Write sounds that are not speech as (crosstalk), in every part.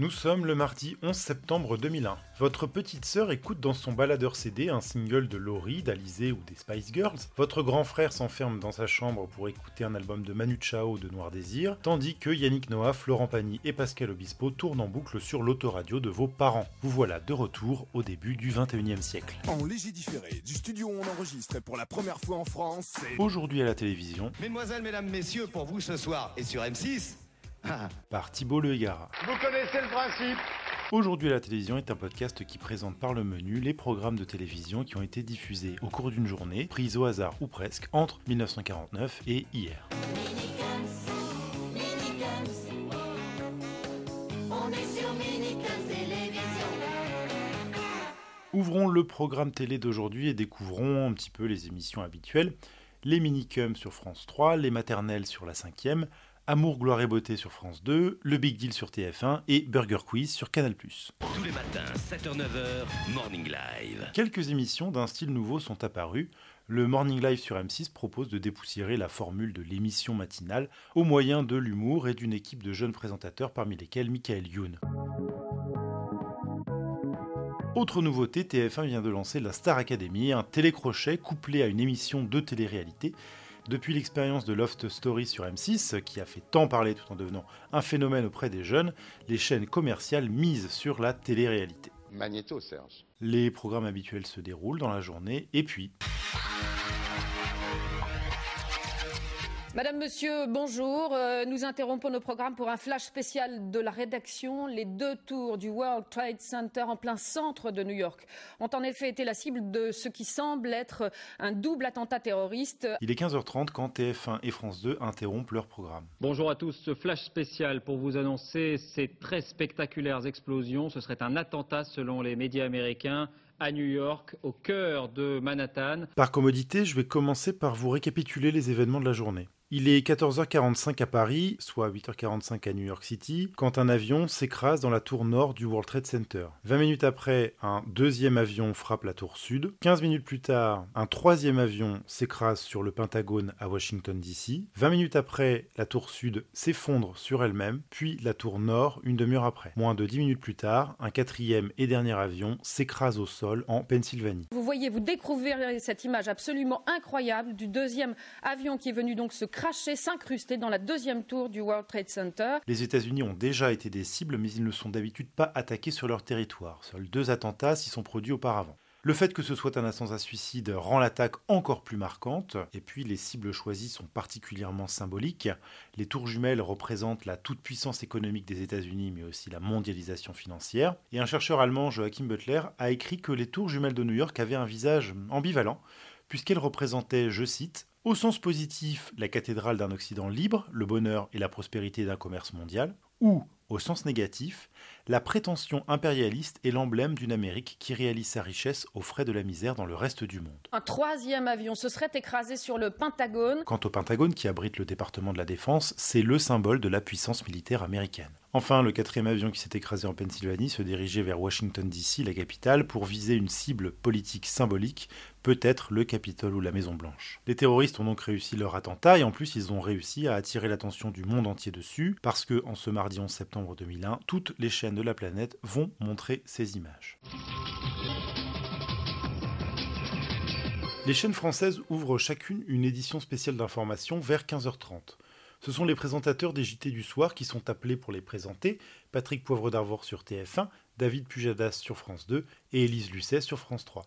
Nous sommes le mardi 11 septembre 2001. Votre petite sœur écoute dans son baladeur CD un single de Laurie, d'Alizé ou des Spice Girls. Votre grand frère s'enferme dans sa chambre pour écouter un album de Manu Chao de Noir Désir, tandis que Yannick Noah, Florent Pagny et Pascal Obispo tournent en boucle sur l'autoradio de vos parents. Vous voilà de retour au début du 21e siècle. En léger différé, du studio où on enregistre pour la première fois en France, c'est... Aujourd'hui à la télévision, Mesdemoiselles, mesdames, messieurs, pour vous ce soir et sur M6, (laughs) par Thibault Le Hégara. vous connaissez le principe Aujourd'hui la télévision est un podcast qui présente par le menu les programmes de télévision qui ont été diffusés au cours d'une journée, prise au hasard ou presque, entre 1949 et hier. Ouvrons le programme télé d'aujourd'hui et découvrons un petit peu les émissions habituelles. Les minicums sur France 3, les maternelles sur la 5e, Amour, gloire et beauté sur France 2, le Big Deal sur TF1 et Burger Quiz sur Canal+. Tous les matins, 7h-9h, Morning Live. Quelques émissions d'un style nouveau sont apparues. Le Morning Live sur M6 propose de dépoussiérer la formule de l'émission matinale au moyen de l'humour et d'une équipe de jeunes présentateurs parmi lesquels Michael Youn. Autre nouveauté, TF1 vient de lancer la Star Academy, un télécrochet couplé à une émission de télé-réalité. Depuis l'expérience de Loft Story sur M6, qui a fait tant parler tout en devenant un phénomène auprès des jeunes, les chaînes commerciales misent sur la télé-réalité. Magnéto, Serge. Les programmes habituels se déroulent dans la journée, et puis, Madame, Monsieur, bonjour. Euh, nous interrompons nos programmes pour un flash spécial de la rédaction. Les deux tours du World Trade Center en plein centre de New York ont en effet été la cible de ce qui semble être un double attentat terroriste. il est 15h30 quand TF1 et France 2 interrompent leur programme. Bonjour à tous, ce flash spécial pour vous annoncer ces très spectaculaires explosions. Ce serait un attentat selon les médias américains à New York, au cœur de Manhattan. Par commodité, je vais commencer par vous récapituler les événements de la journée. Il est 14h45 à Paris, soit 8h45 à New York City, quand un avion s'écrase dans la tour nord du World Trade Center. 20 minutes après, un deuxième avion frappe la tour sud. 15 minutes plus tard, un troisième avion s'écrase sur le Pentagone à Washington DC. 20 minutes après, la tour sud s'effondre sur elle-même, puis la tour nord une demi-heure après. Moins de 10 minutes plus tard, un quatrième et dernier avion s'écrase au sol en Pennsylvanie. Vous voyez, vous découvrez cette image absolument incroyable du deuxième avion qui est venu donc se cracher, s'incruster dans la deuxième tour du World Trade Center. Les États-Unis ont déjà été des cibles, mais ils ne sont d'habitude pas attaqués sur leur territoire. Seuls deux attentats s'y sont produits auparavant. Le fait que ce soit un attentat suicide rend l'attaque encore plus marquante, et puis les cibles choisies sont particulièrement symboliques. Les tours jumelles représentent la toute-puissance économique des États-Unis, mais aussi la mondialisation financière. Et un chercheur allemand, Joachim Butler, a écrit que les tours jumelles de New York avaient un visage ambivalent, puisqu'elles représentaient, je cite, au sens positif, la cathédrale d'un Occident libre, le bonheur et la prospérité d'un commerce mondial, ou, au sens négatif, la prétention impérialiste est l'emblème d'une Amérique qui réalise sa richesse aux frais de la misère dans le reste du monde. Un troisième avion se serait écrasé sur le Pentagone. Quant au Pentagone, qui abrite le département de la Défense, c'est le symbole de la puissance militaire américaine. Enfin, le quatrième avion qui s'est écrasé en Pennsylvanie se dirigeait vers Washington DC, la capitale, pour viser une cible politique symbolique, peut-être le Capitole ou la Maison Blanche. Les terroristes ont donc réussi leur attentat et en plus ils ont réussi à attirer l'attention du monde entier dessus parce que en ce mardi 11 septembre 2001, toutes les chaînes de la planète vont montrer ces images. Les chaînes françaises ouvrent chacune une édition spéciale d'information vers 15h30. Ce sont les présentateurs des JT du soir qui sont appelés pour les présenter, Patrick Poivre d'Arvor sur TF1, David Pujadas sur France 2 et Élise Lucet sur France 3.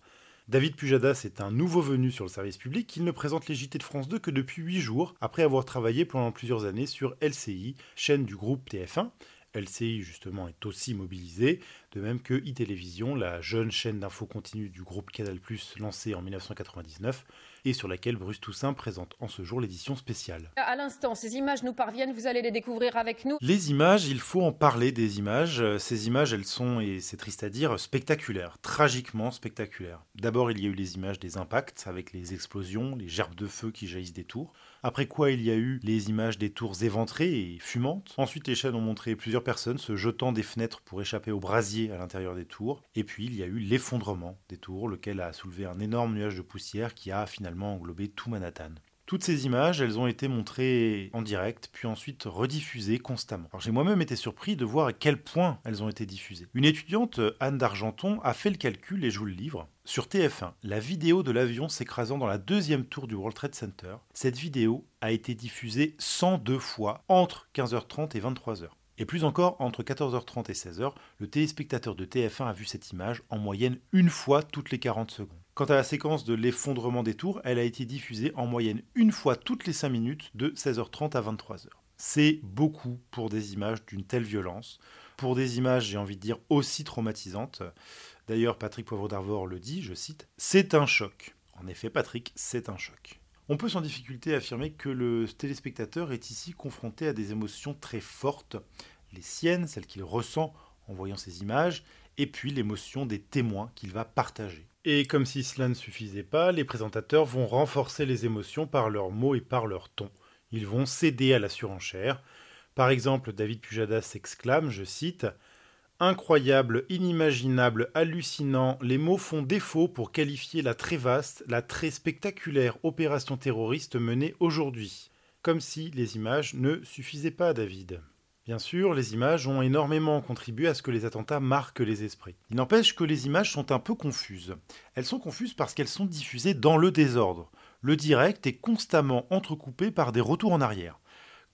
David Pujadas est un nouveau venu sur le service public, il ne présente les JT de France 2 que depuis 8 jours, après avoir travaillé pendant plusieurs années sur LCI, chaîne du groupe TF1. LCI justement est aussi mobilisée, de même que iTélévision, la jeune chaîne d'info continue du groupe Canal+, lancée en 1999, et sur laquelle Bruce Toussaint présente en ce jour l'édition spéciale. À l'instant, ces images nous parviennent, vous allez les découvrir avec nous. Les images, il faut en parler des images. Ces images, elles sont, et c'est triste à dire, spectaculaires, tragiquement spectaculaires. D'abord, il y a eu les images des impacts, avec les explosions, les gerbes de feu qui jaillissent des tours. Après quoi, il y a eu les images des tours éventrées et fumantes. Ensuite, les chaînes ont montré plusieurs personnes se jetant des fenêtres pour échapper au brasier à l'intérieur des tours. Et puis, il y a eu l'effondrement des tours, lequel a soulevé un énorme nuage de poussière qui a finalement englobé tout Manhattan. Tout Toutes ces images, elles ont été montrées en direct, puis ensuite rediffusées constamment. J'ai moi-même été surpris de voir à quel point elles ont été diffusées. Une étudiante, Anne d'Argenton, a fait le calcul et je vous le livre. Sur TF1, la vidéo de l'avion s'écrasant dans la deuxième tour du World Trade Center, cette vidéo a été diffusée 102 fois entre 15h30 et 23h. Et plus encore, entre 14h30 et 16h, le téléspectateur de TF1 a vu cette image en moyenne une fois toutes les 40 secondes. Quant à la séquence de l'effondrement des tours, elle a été diffusée en moyenne une fois toutes les 5 minutes de 16h30 à 23h. C'est beaucoup pour des images d'une telle violence, pour des images, j'ai envie de dire, aussi traumatisantes. D'ailleurs, Patrick Poivre d'Arvor le dit, je cite, C'est un choc. En effet, Patrick, c'est un choc. On peut sans difficulté affirmer que le téléspectateur est ici confronté à des émotions très fortes, les siennes, celles qu'il ressent en voyant ces images, et puis l'émotion des témoins qu'il va partager. Et comme si cela ne suffisait pas, les présentateurs vont renforcer les émotions par leurs mots et par leur ton. Ils vont céder à la surenchère. Par exemple, David Pujadas s'exclame, je cite, Incroyable, inimaginable, hallucinant, les mots font défaut pour qualifier la très vaste, la très spectaculaire opération terroriste menée aujourd'hui. Comme si les images ne suffisaient pas, David. Bien sûr, les images ont énormément contribué à ce que les attentats marquent les esprits. Il n'empêche que les images sont un peu confuses. Elles sont confuses parce qu'elles sont diffusées dans le désordre. Le direct est constamment entrecoupé par des retours en arrière.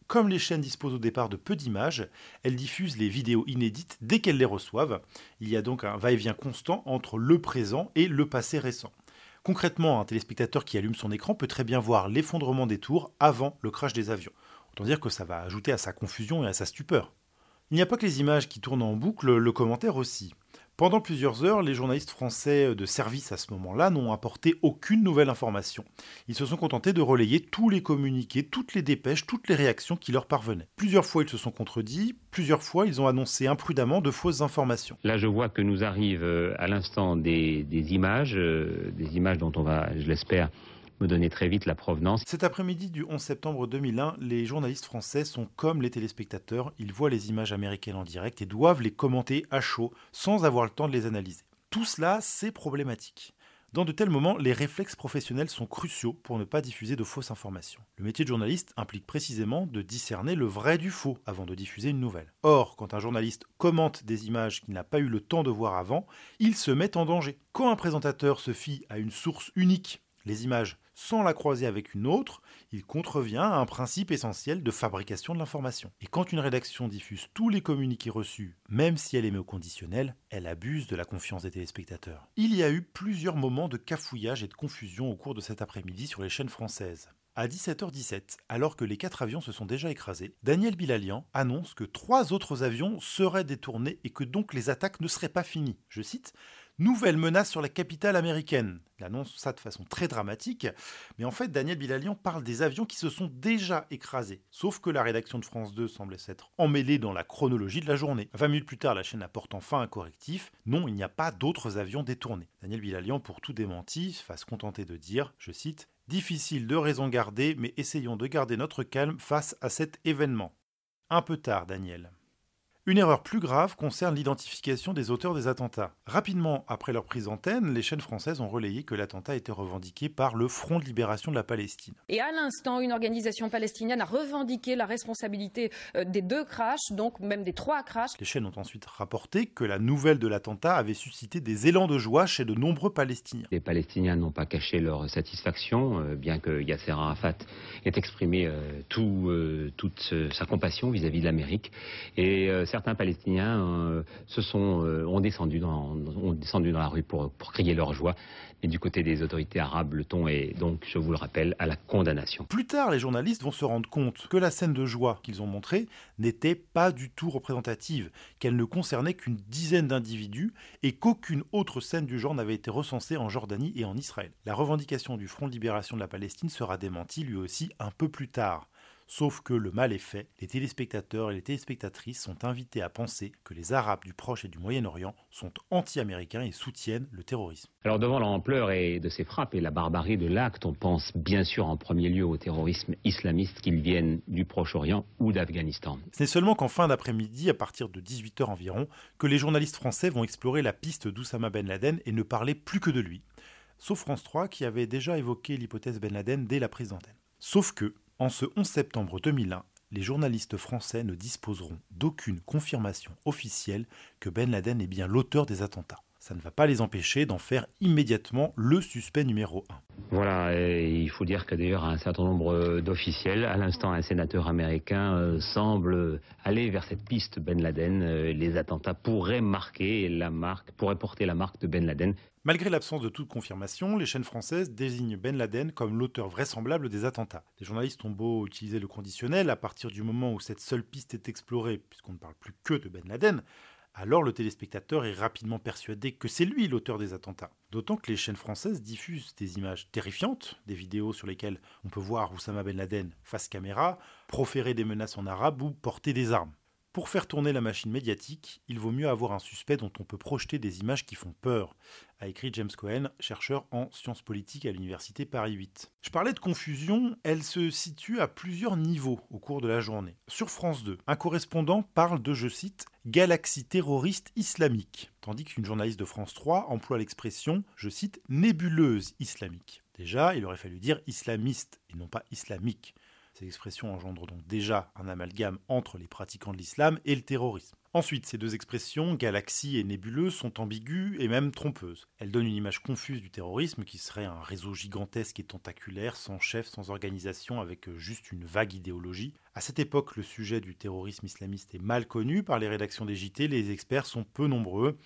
Comme les chaînes disposent au départ de peu d'images, elles diffusent les vidéos inédites dès qu'elles les reçoivent. Il y a donc un va-et-vient constant entre le présent et le passé récent. Concrètement, un téléspectateur qui allume son écran peut très bien voir l'effondrement des tours avant le crash des avions. Dire que ça va ajouter à sa confusion et à sa stupeur. Il n'y a pas que les images qui tournent en boucle, le commentaire aussi. Pendant plusieurs heures, les journalistes français de service à ce moment-là n'ont apporté aucune nouvelle information. Ils se sont contentés de relayer tous les communiqués, toutes les dépêches, toutes les réactions qui leur parvenaient. Plusieurs fois, ils se sont contredits, plusieurs fois, ils ont annoncé imprudemment de fausses informations. Là, je vois que nous arrivent euh, à l'instant des, images, euh, des images dont on va, je l'espère, me donner très vite la provenance. Cet après-midi du 11 septembre 2001, les journalistes français sont comme les téléspectateurs, ils voient les images américaines en direct et doivent les commenter à chaud sans avoir le temps de les analyser. Tout cela, c'est problématique. Dans de tels moments, les réflexes professionnels sont cruciaux pour ne pas diffuser de fausses informations. Le métier de journaliste implique précisément de discerner le vrai du faux avant de diffuser une nouvelle. Or, quand un journaliste commente des images qu'il n'a pas eu le temps de voir avant, il se met en danger. Quand un présentateur se fie à une source unique, les images sans la croiser avec une autre, il contrevient à un principe essentiel de fabrication de l'information. Et quand une rédaction diffuse tous les communiqués reçus, même si elle est au conditionnel, elle abuse de la confiance des téléspectateurs. Il y a eu plusieurs moments de cafouillage et de confusion au cours de cet après-midi sur les chaînes françaises. À 17h17, alors que les quatre avions se sont déjà écrasés, Daniel Bilalian annonce que trois autres avions seraient détournés et que donc les attaques ne seraient pas finies. Je cite Nouvelle menace sur la capitale américaine. Il annonce ça de façon très dramatique, mais en fait Daniel Bilalian parle des avions qui se sont déjà écrasés. Sauf que la rédaction de France 2 semble s'être emmêlée dans la chronologie de la journée. 20 minutes plus tard, la chaîne apporte enfin un correctif. Non, il n'y a pas d'autres avions détournés. Daniel Bilalian, pour tout démenti, va se contenter de dire, je cite, Difficile de raison garder, mais essayons de garder notre calme face à cet événement. Un peu tard, Daniel. Une erreur plus grave concerne l'identification des auteurs des attentats. Rapidement après leur prise antenne, les chaînes françaises ont relayé que l'attentat était revendiqué par le Front de libération de la Palestine. Et à l'instant, une organisation palestinienne a revendiqué la responsabilité euh, des deux crashs, donc même des trois crashs. Les chaînes ont ensuite rapporté que la nouvelle de l'attentat avait suscité des élans de joie chez de nombreux Palestiniens. Les Palestiniens n'ont pas caché leur satisfaction, euh, bien que Yasser Arafat ait exprimé euh, tout, toute sa compassion vis-à-vis de l'Amérique. Et certains Palestiniens euh, se sont, euh, ont, descendu dans, ont dans la rue pour, pour crier leur joie. Mais du côté des autorités arabes, le ton est donc, je vous le rappelle, à la condamnation. Plus tard, les journalistes vont se rendre compte que la scène de joie qu'ils ont montrée n'était pas du tout représentative, qu'elle ne concernait qu'une dizaine d'individus et qu'aucune autre scène du genre n'avait été recensée en Jordanie et en Israël. La revendication du Front de libération de la Palestine sera démentie lui aussi un peu plus tard. Sauf que le mal est fait, les téléspectateurs et les téléspectatrices sont invités à penser que les Arabes du Proche et du Moyen-Orient sont anti-américains et soutiennent le terrorisme. Alors devant l'ampleur de ces frappes et la barbarie de l'acte, on pense bien sûr en premier lieu au terrorisme islamiste qu'ils viennent du Proche-Orient ou d'Afghanistan. Ce n'est seulement qu'en fin d'après-midi, à partir de 18h environ, que les journalistes français vont explorer la piste d'Oussama Ben Laden et ne parler plus que de lui. Sauf France 3 qui avait déjà évoqué l'hypothèse Ben Laden dès la prise d'antenne. Sauf que, en ce 11 septembre 2001, les journalistes français ne disposeront d'aucune confirmation officielle que Ben Laden est bien l'auteur des attentats. Ça ne va pas les empêcher d'en faire immédiatement le suspect numéro 1. Voilà, et il faut dire que d'ailleurs un certain nombre d'officiels, à l'instant un sénateur américain, euh, semble aller vers cette piste Ben Laden. Euh, les attentats pourraient marquer la marque, pourraient porter la marque de Ben Laden. Malgré l'absence de toute confirmation, les chaînes françaises désignent Ben Laden comme l'auteur vraisemblable des attentats. Les journalistes ont beau utiliser le conditionnel, à partir du moment où cette seule piste est explorée, puisqu'on ne parle plus que de Ben Laden, alors le téléspectateur est rapidement persuadé que c'est lui l'auteur des attentats. D'autant que les chaînes françaises diffusent des images terrifiantes, des vidéos sur lesquelles on peut voir Oussama Ben Laden face caméra, proférer des menaces en arabe ou porter des armes. Pour faire tourner la machine médiatique, il vaut mieux avoir un suspect dont on peut projeter des images qui font peur, a écrit James Cohen, chercheur en sciences politiques à l'université Paris 8. Je parlais de confusion, elle se situe à plusieurs niveaux au cours de la journée. Sur France 2, un correspondant parle de, je cite, galaxie terroriste islamique, tandis qu'une journaliste de France 3 emploie l'expression, je cite, nébuleuse islamique. Déjà, il aurait fallu dire islamiste et non pas islamique. Ces expressions engendrent donc déjà un amalgame entre les pratiquants de l'islam et le terrorisme. Ensuite, ces deux expressions, galaxie et nébuleuse, sont ambiguës et même trompeuses. Elles donnent une image confuse du terrorisme qui serait un réseau gigantesque et tentaculaire, sans chef, sans organisation, avec juste une vague idéologie. À cette époque, le sujet du terrorisme islamiste est mal connu par les rédactions des JT, les experts sont peu nombreux.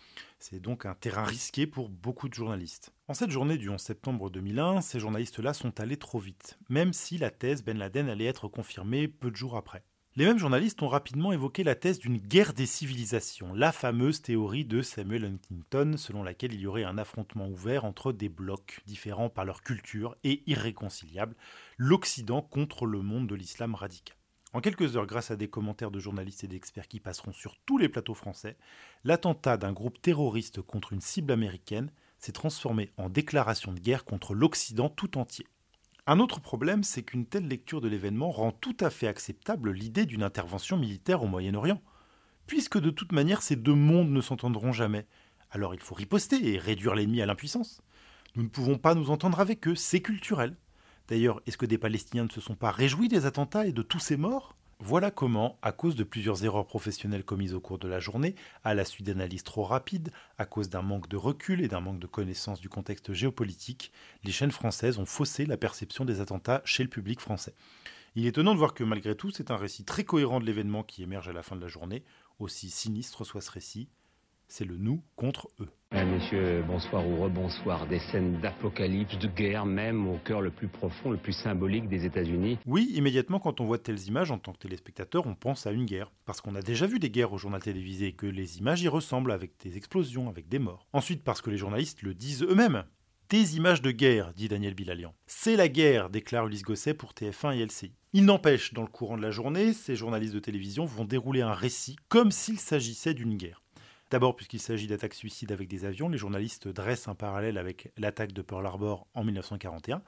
C'est donc un terrain risqué pour beaucoup de journalistes. En cette journée du 11 septembre 2001, ces journalistes-là sont allés trop vite, même si la thèse Ben Laden allait être confirmée peu de jours après. Les mêmes journalistes ont rapidement évoqué la thèse d'une guerre des civilisations, la fameuse théorie de Samuel Huntington selon laquelle il y aurait un affrontement ouvert entre des blocs différents par leur culture et irréconciliables, l'Occident contre le monde de l'islam radical. En quelques heures, grâce à des commentaires de journalistes et d'experts qui passeront sur tous les plateaux français, l'attentat d'un groupe terroriste contre une cible américaine s'est transformé en déclaration de guerre contre l'Occident tout entier. Un autre problème, c'est qu'une telle lecture de l'événement rend tout à fait acceptable l'idée d'une intervention militaire au Moyen-Orient. Puisque de toute manière ces deux mondes ne s'entendront jamais, alors il faut riposter et réduire l'ennemi à l'impuissance. Nous ne pouvons pas nous entendre avec eux, c'est culturel. D'ailleurs, est-ce que des Palestiniens ne se sont pas réjouis des attentats et de tous ces morts? Voilà comment, à cause de plusieurs erreurs professionnelles commises au cours de la journée, à la suite d'analyses trop rapides, à cause d'un manque de recul et d'un manque de connaissance du contexte géopolitique, les chaînes françaises ont faussé la perception des attentats chez le public français. Il est étonnant de voir que malgré tout, c'est un récit très cohérent de l'événement qui émerge à la fin de la journée, aussi sinistre soit ce récit, c'est le nous contre eux. Messieurs, bonsoir ou rebonsoir. Des scènes d'apocalypse, de guerre même au cœur le plus profond, le plus symbolique des États-Unis. Oui, immédiatement quand on voit de telles images en tant que téléspectateur, on pense à une guerre. Parce qu'on a déjà vu des guerres au journal télévisé et que les images y ressemblent avec des explosions, avec des morts. Ensuite parce que les journalistes le disent eux-mêmes. Des images de guerre, dit Daniel Bilalian. C'est la guerre, déclare Ulysse Gosset pour TF1 et LCI. Il n'empêche, dans le courant de la journée, ces journalistes de télévision vont dérouler un récit comme s'il s'agissait d'une guerre. D'abord, puisqu'il s'agit d'attaques suicides avec des avions, les journalistes dressent un parallèle avec l'attaque de Pearl Harbor en 1941.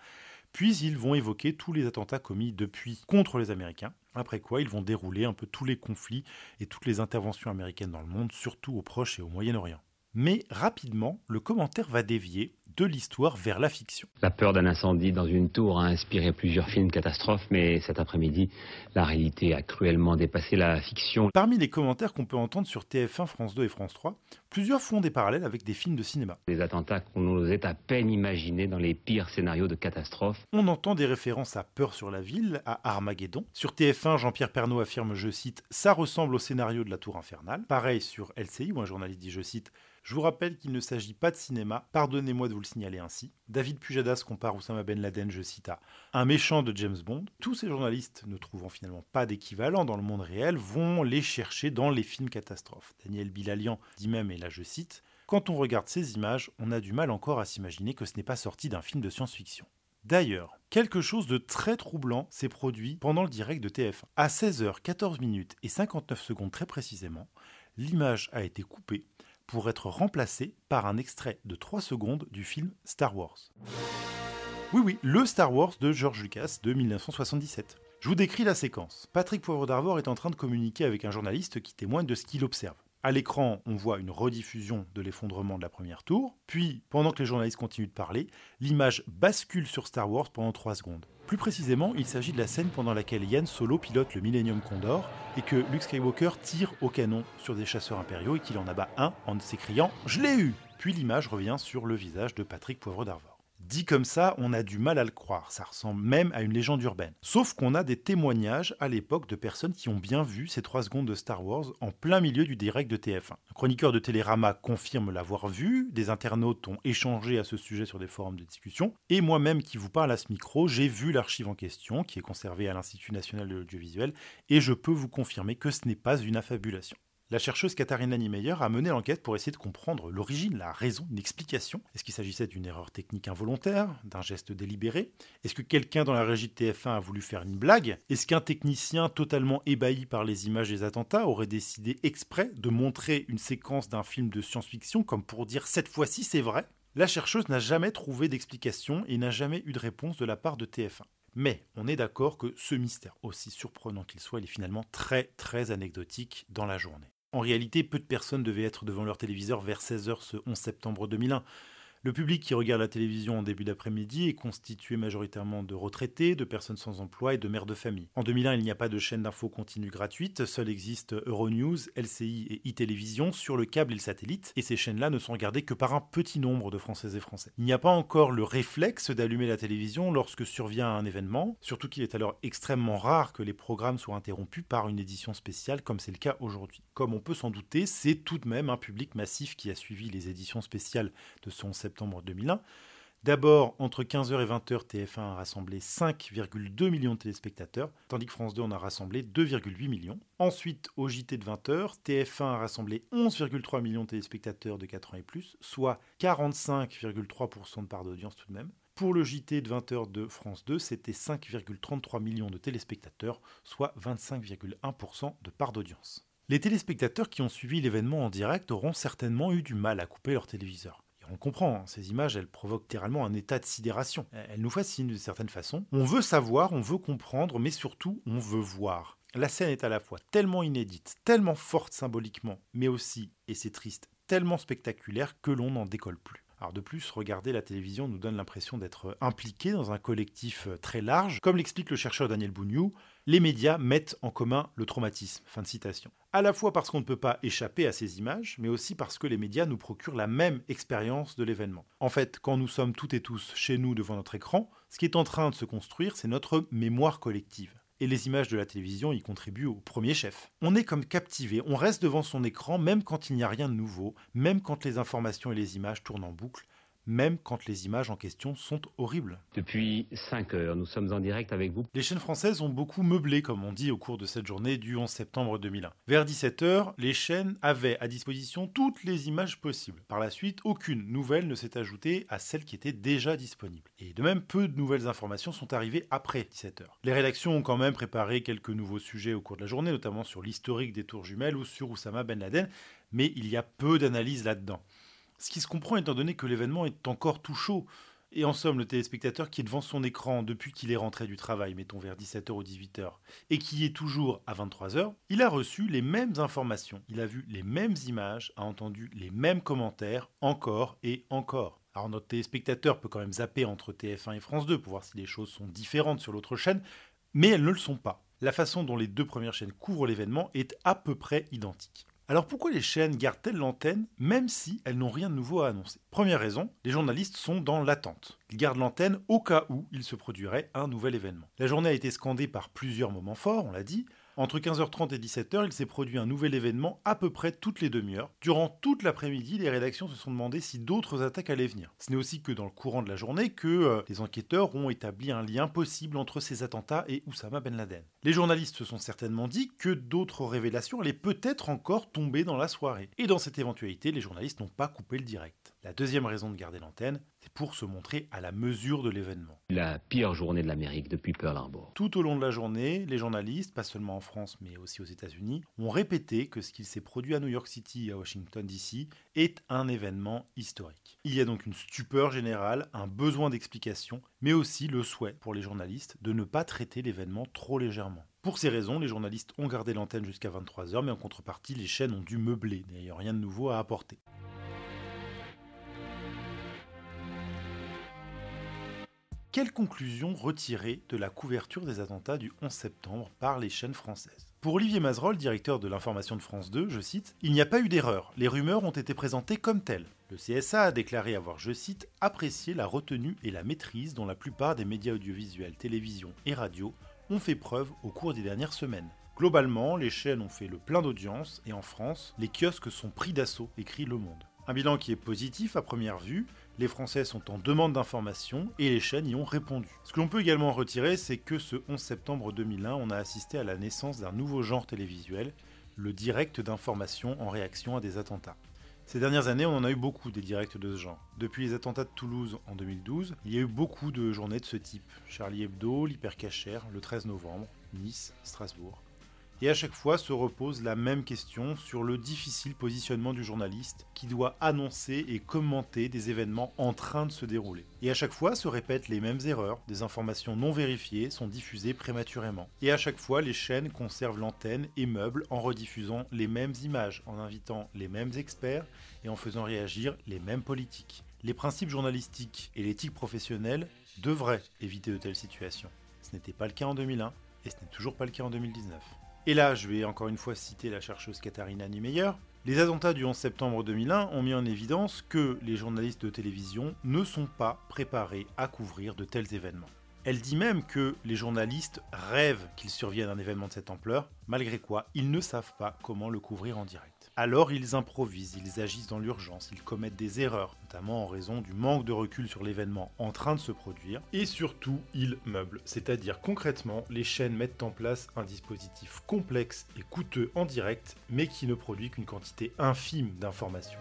Puis ils vont évoquer tous les attentats commis depuis contre les Américains, après quoi ils vont dérouler un peu tous les conflits et toutes les interventions américaines dans le monde, surtout au Proche et au Moyen-Orient. Mais rapidement, le commentaire va dévier de l'histoire vers la fiction. La peur d'un incendie dans une tour a inspiré plusieurs films catastrophes, mais cet après-midi, la réalité a cruellement dépassé la fiction. Parmi les commentaires qu'on peut entendre sur TF1, France 2 et France 3, plusieurs font des parallèles avec des films de cinéma. Des attentats qu'on osait à peine imaginer dans les pires scénarios de catastrophes. On entend des références à Peur sur la ville, à Armageddon. Sur TF1, Jean-Pierre Pernaud affirme, je cite, Ça ressemble au scénario de la tour infernale. Pareil sur LCI, où un journaliste dit, je cite, je vous rappelle qu'il ne s'agit pas de cinéma, pardonnez-moi de vous le signaler ainsi. David Pujadas compare Oussama Ben Laden, je cite, à un méchant de James Bond. Tous ces journalistes, ne trouvant finalement pas d'équivalent dans le monde réel, vont les chercher dans les films catastrophes. Daniel Bilalian dit même, et là je cite, Quand on regarde ces images, on a du mal encore à s'imaginer que ce n'est pas sorti d'un film de science-fiction. D'ailleurs, quelque chose de très troublant s'est produit pendant le direct de TF1. À 16h14 minutes et 59 secondes très précisément, l'image a été coupée pour être remplacé par un extrait de 3 secondes du film Star Wars. Oui, oui, le Star Wars de George Lucas de 1977. Je vous décris la séquence. Patrick Poivre d'Arvor est en train de communiquer avec un journaliste qui témoigne de ce qu'il observe. À l'écran, on voit une rediffusion de l'effondrement de la première tour, puis, pendant que les journalistes continuent de parler, l'image bascule sur Star Wars pendant 3 secondes. Plus précisément, il s'agit de la scène pendant laquelle Yann Solo pilote le Millennium Condor et que Luke Skywalker tire au canon sur des chasseurs impériaux et qu'il en abat un en s'écriant Je l'ai eu Puis l'image revient sur le visage de Patrick Poivre d'Arvor. Dit comme ça, on a du mal à le croire, ça ressemble même à une légende urbaine. Sauf qu'on a des témoignages à l'époque de personnes qui ont bien vu ces 3 secondes de Star Wars en plein milieu du direct de TF1. Un chroniqueur de Télérama confirme l'avoir vu, des internautes ont échangé à ce sujet sur des forums de discussion, et moi-même qui vous parle à ce micro, j'ai vu l'archive en question, qui est conservée à l'Institut national de l'audiovisuel, et je peux vous confirmer que ce n'est pas une affabulation. La chercheuse Katharina Niemeyer a mené l'enquête pour essayer de comprendre l'origine, la raison, l'explication. Est-ce qu'il s'agissait d'une erreur technique involontaire, d'un geste délibéré? Est-ce que quelqu'un dans la régie de TF1 a voulu faire une blague? Est-ce qu'un technicien totalement ébahi par les images des attentats aurait décidé exprès de montrer une séquence d'un film de science-fiction comme pour dire cette fois-ci c'est vrai? La chercheuse n'a jamais trouvé d'explication et n'a jamais eu de réponse de la part de TF1. Mais on est d'accord que ce mystère, aussi surprenant qu'il soit, il est finalement très très anecdotique dans la journée. En réalité, peu de personnes devaient être devant leur téléviseur vers 16h ce 11 septembre 2001. Le public qui regarde la télévision en début d'après-midi est constitué majoritairement de retraités, de personnes sans emploi et de mères de famille. En 2001, il n'y a pas de chaîne d'infos continue gratuite, seul existent Euronews, LCI et e-télévision sur le câble et le satellite, et ces chaînes-là ne sont regardées que par un petit nombre de Françaises et Français. Il n'y a pas encore le réflexe d'allumer la télévision lorsque survient un événement, surtout qu'il est alors extrêmement rare que les programmes soient interrompus par une édition spéciale comme c'est le cas aujourd'hui. Comme on peut s'en douter, c'est tout de même un public massif qui a suivi les éditions spéciales de son septembre 2001. D'abord, entre 15h et 20h, TF1 a rassemblé 5,2 millions de téléspectateurs, tandis que France 2 en a rassemblé 2,8 millions. Ensuite, au JT de 20h, TF1 a rassemblé 11,3 millions de téléspectateurs de 4 ans et plus, soit 45,3% de part d'audience tout de même. Pour le JT de 20h de France 2, c'était 5,33 millions de téléspectateurs, soit 25,1% de part d'audience. Les téléspectateurs qui ont suivi l'événement en direct auront certainement eu du mal à couper leur téléviseur on comprend, hein, ces images, elles provoquent littéralement un état de sidération. Elles nous fascinent d'une certaine façon. On veut savoir, on veut comprendre, mais surtout, on veut voir. La scène est à la fois tellement inédite, tellement forte symboliquement, mais aussi, et c'est triste, tellement spectaculaire que l'on n'en décolle plus. Alors de plus, regarder la télévision nous donne l'impression d'être impliqué dans un collectif euh, très large. Comme l'explique le chercheur Daniel Bougnou, les médias mettent en commun le traumatisme. Fin de citation. À la fois parce qu'on ne peut pas échapper à ces images, mais aussi parce que les médias nous procurent la même expérience de l'événement. En fait, quand nous sommes toutes et tous chez nous devant notre écran, ce qui est en train de se construire, c'est notre mémoire collective et les images de la télévision y contribuent au premier chef. On est comme captivé, on reste devant son écran même quand il n'y a rien de nouveau, même quand les informations et les images tournent en boucle, même quand les images en question sont horribles. Depuis 5 heures, nous sommes en direct avec vous. Les chaînes françaises ont beaucoup meublé, comme on dit, au cours de cette journée du 11 septembre 2001. Vers 17 heures, les chaînes avaient à disposition toutes les images possibles. Par la suite, aucune nouvelle ne s'est ajoutée à celles qui étaient déjà disponibles. Et de même, peu de nouvelles informations sont arrivées après 17 heures. Les rédactions ont quand même préparé quelques nouveaux sujets au cours de la journée, notamment sur l'historique des tours jumelles ou sur Oussama Ben Laden, mais il y a peu d'analyses là-dedans. Ce qui se comprend étant donné que l'événement est encore tout chaud. Et en somme, le téléspectateur qui est devant son écran depuis qu'il est rentré du travail, mettons vers 17h ou 18h, et qui est toujours à 23h, il a reçu les mêmes informations, il a vu les mêmes images, a entendu les mêmes commentaires, encore et encore. Alors notre téléspectateur peut quand même zapper entre TF1 et France 2 pour voir si les choses sont différentes sur l'autre chaîne, mais elles ne le sont pas. La façon dont les deux premières chaînes couvrent l'événement est à peu près identique. Alors pourquoi les chaînes gardent-elles l'antenne même si elles n'ont rien de nouveau à annoncer? Première raison, les journalistes sont dans l'attente. Ils gardent l'antenne au cas où il se produirait un nouvel événement. La journée a été scandée par plusieurs moments forts, on l'a dit, entre 15h30 et 17h, il s'est produit un nouvel événement à peu près toutes les demi-heures. Durant toute l'après-midi, les rédactions se sont demandé si d'autres attaques allaient venir. Ce n'est aussi que dans le courant de la journée que euh, les enquêteurs ont établi un lien possible entre ces attentats et Oussama Ben Laden. Les journalistes se sont certainement dit que d'autres révélations allaient peut-être encore tomber dans la soirée. Et dans cette éventualité, les journalistes n'ont pas coupé le direct. La deuxième raison de garder l'antenne, c'est pour se montrer à la mesure de l'événement. La pire journée de l'Amérique depuis Pearl Harbor. Tout au long de la journée, les journalistes, pas seulement en France mais aussi aux États-Unis, ont répété que ce qu'il s'est produit à New York City et à Washington DC est un événement historique. Il y a donc une stupeur générale, un besoin d'explication, mais aussi le souhait pour les journalistes de ne pas traiter l'événement trop légèrement. Pour ces raisons, les journalistes ont gardé l'antenne jusqu'à 23h, mais en contrepartie, les chaînes ont dû meubler, n'ayant rien de nouveau à apporter. Quelle conclusion retirer de la couverture des attentats du 11 septembre par les chaînes françaises? Pour Olivier Mazerolle, directeur de l'information de France 2, je cite, Il n'y a pas eu d'erreur, les rumeurs ont été présentées comme telles. Le CSA a déclaré avoir, je cite, apprécié la retenue et la maîtrise dont la plupart des médias audiovisuels, télévision et radio ont fait preuve au cours des dernières semaines. Globalement, les chaînes ont fait le plein d'audience et en France, les kiosques sont pris d'assaut, écrit Le Monde. Un bilan qui est positif à première vue, les Français sont en demande d'informations et les chaînes y ont répondu. Ce que l'on peut également retirer, c'est que ce 11 septembre 2001, on a assisté à la naissance d'un nouveau genre télévisuel, le direct d'information en réaction à des attentats. Ces dernières années, on en a eu beaucoup des directs de ce genre. Depuis les attentats de Toulouse en 2012, il y a eu beaucoup de journées de ce type. Charlie Hebdo, l'Hypercacher, le 13 novembre, Nice, Strasbourg. Et à chaque fois se repose la même question sur le difficile positionnement du journaliste qui doit annoncer et commenter des événements en train de se dérouler. Et à chaque fois se répètent les mêmes erreurs, des informations non vérifiées sont diffusées prématurément. Et à chaque fois les chaînes conservent l'antenne et meublent en rediffusant les mêmes images, en invitant les mêmes experts et en faisant réagir les mêmes politiques. Les principes journalistiques et l'éthique professionnelle devraient éviter de telles situations. Ce n'était pas le cas en 2001 et ce n'est toujours pas le cas en 2019. Et là, je vais encore une fois citer la chercheuse Katharina Niemeyer. Les attentats du 11 septembre 2001 ont mis en évidence que les journalistes de télévision ne sont pas préparés à couvrir de tels événements. Elle dit même que les journalistes rêvent qu'il survienne un événement de cette ampleur, malgré quoi ils ne savent pas comment le couvrir en direct. Alors ils improvisent, ils agissent dans l'urgence, ils commettent des erreurs, notamment en raison du manque de recul sur l'événement en train de se produire, et surtout ils meublent, c'est-à-dire concrètement les chaînes mettent en place un dispositif complexe et coûteux en direct, mais qui ne produit qu'une quantité infime d'informations.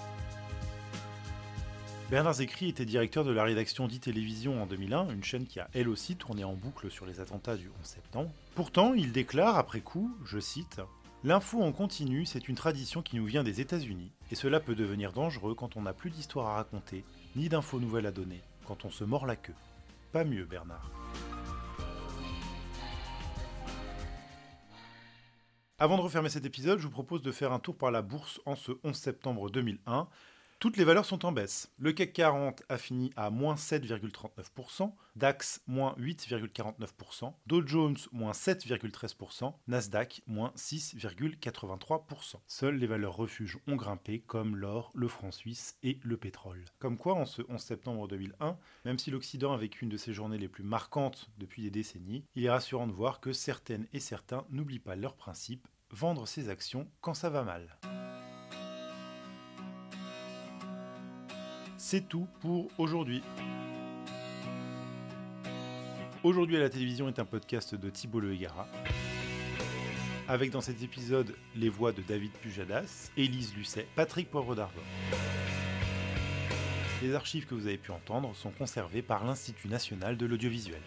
Bernard Zécry était directeur de la rédaction d'e-télévision en 2001, une chaîne qui a elle aussi tourné en boucle sur les attentats du 11 septembre. Pourtant, il déclare après coup, je cite, L'info en continu, c'est une tradition qui nous vient des États-Unis, et cela peut devenir dangereux quand on n'a plus d'histoire à raconter, ni d'infos nouvelles à donner, quand on se mord la queue. Pas mieux, Bernard. Avant de refermer cet épisode, je vous propose de faire un tour par la bourse en ce 11 septembre 2001 toutes les valeurs sont en baisse. Le CAC 40 a fini à moins 7,39%, DAX moins 8,49%, Dow Jones moins 7,13%, Nasdaq moins 6,83%. Seules les valeurs refuges ont grimpé comme l'or, le franc suisse et le pétrole. Comme quoi, en ce 11 septembre 2001, même si l'Occident a vécu une de ses journées les plus marquantes depuis des décennies, il est rassurant de voir que certaines et certains n'oublient pas leurs principes, vendre ses actions quand ça va mal. C'est tout pour aujourd'hui. Aujourd'hui à la télévision est un podcast de Thibault Le. Avec dans cet épisode les voix de David Pujadas, Élise Lucet, Patrick Poivre d'Arvor. Les archives que vous avez pu entendre sont conservées par l'Institut national de l'audiovisuel.